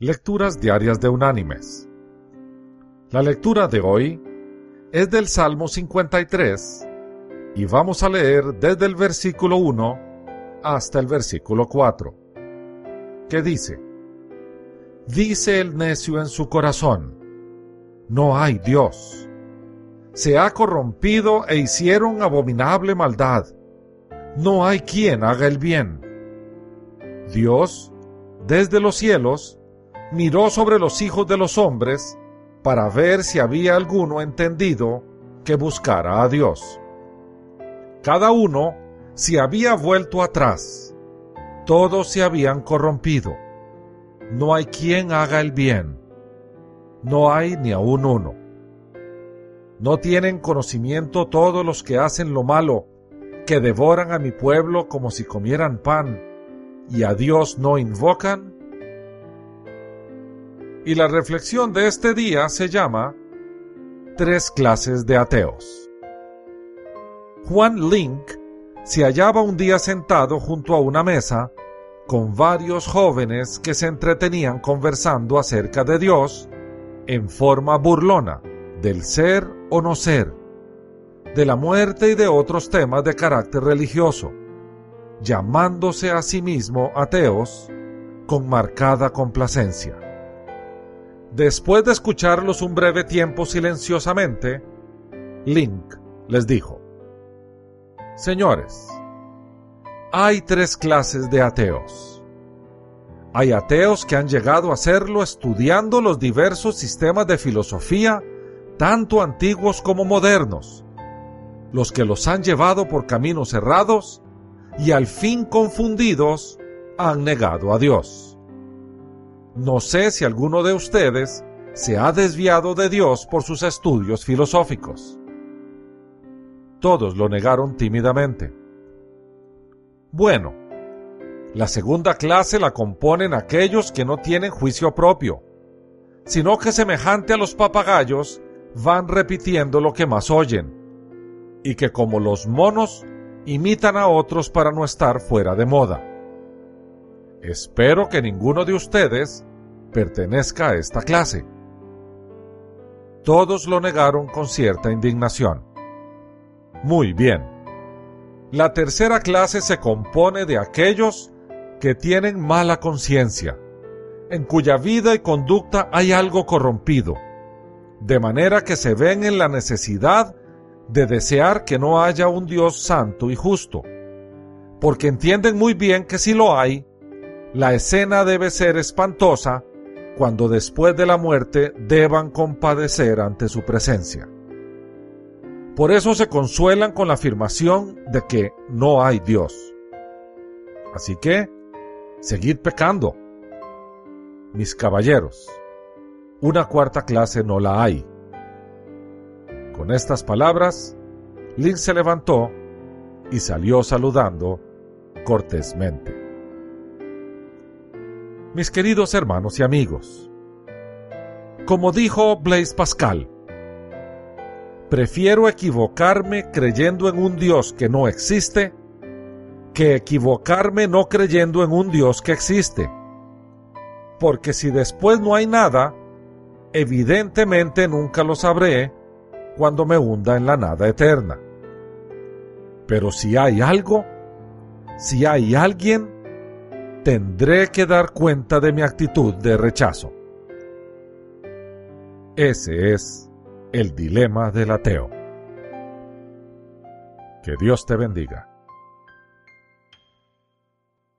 Lecturas Diarias de Unánimes. La lectura de hoy es del Salmo 53 y vamos a leer desde el versículo 1 hasta el versículo 4, que dice, Dice el necio en su corazón, no hay Dios. Se ha corrompido e hicieron abominable maldad. No hay quien haga el bien. Dios, desde los cielos, miró sobre los hijos de los hombres para ver si había alguno entendido que buscara a Dios. Cada uno se había vuelto atrás, todos se habían corrompido. No hay quien haga el bien, no hay ni aun uno. No tienen conocimiento todos los que hacen lo malo, que devoran a mi pueblo como si comieran pan, y a Dios no invocan y la reflexión de este día se llama Tres clases de ateos. Juan Link se hallaba un día sentado junto a una mesa con varios jóvenes que se entretenían conversando acerca de Dios en forma burlona, del ser o no ser, de la muerte y de otros temas de carácter religioso, llamándose a sí mismo ateos con marcada complacencia. Después de escucharlos un breve tiempo silenciosamente, Link les dijo, Señores, hay tres clases de ateos. Hay ateos que han llegado a serlo estudiando los diversos sistemas de filosofía, tanto antiguos como modernos, los que los han llevado por caminos errados y al fin confundidos han negado a Dios. No sé si alguno de ustedes se ha desviado de Dios por sus estudios filosóficos. Todos lo negaron tímidamente. Bueno, la segunda clase la componen aquellos que no tienen juicio propio, sino que semejante a los papagayos van repitiendo lo que más oyen, y que como los monos imitan a otros para no estar fuera de moda. Espero que ninguno de ustedes pertenezca a esta clase. Todos lo negaron con cierta indignación. Muy bien. La tercera clase se compone de aquellos que tienen mala conciencia, en cuya vida y conducta hay algo corrompido, de manera que se ven en la necesidad de desear que no haya un Dios santo y justo, porque entienden muy bien que si lo hay, la escena debe ser espantosa cuando después de la muerte deban compadecer ante su presencia. Por eso se consuelan con la afirmación de que no hay Dios. Así que, seguid pecando. Mis caballeros, una cuarta clase no la hay. Con estas palabras, Lin se levantó y salió saludando cortésmente mis queridos hermanos y amigos. Como dijo Blaise Pascal, prefiero equivocarme creyendo en un Dios que no existe que equivocarme no creyendo en un Dios que existe. Porque si después no hay nada, evidentemente nunca lo sabré cuando me hunda en la nada eterna. Pero si hay algo, si hay alguien, tendré que dar cuenta de mi actitud de rechazo. Ese es el dilema del ateo. Que Dios te bendiga.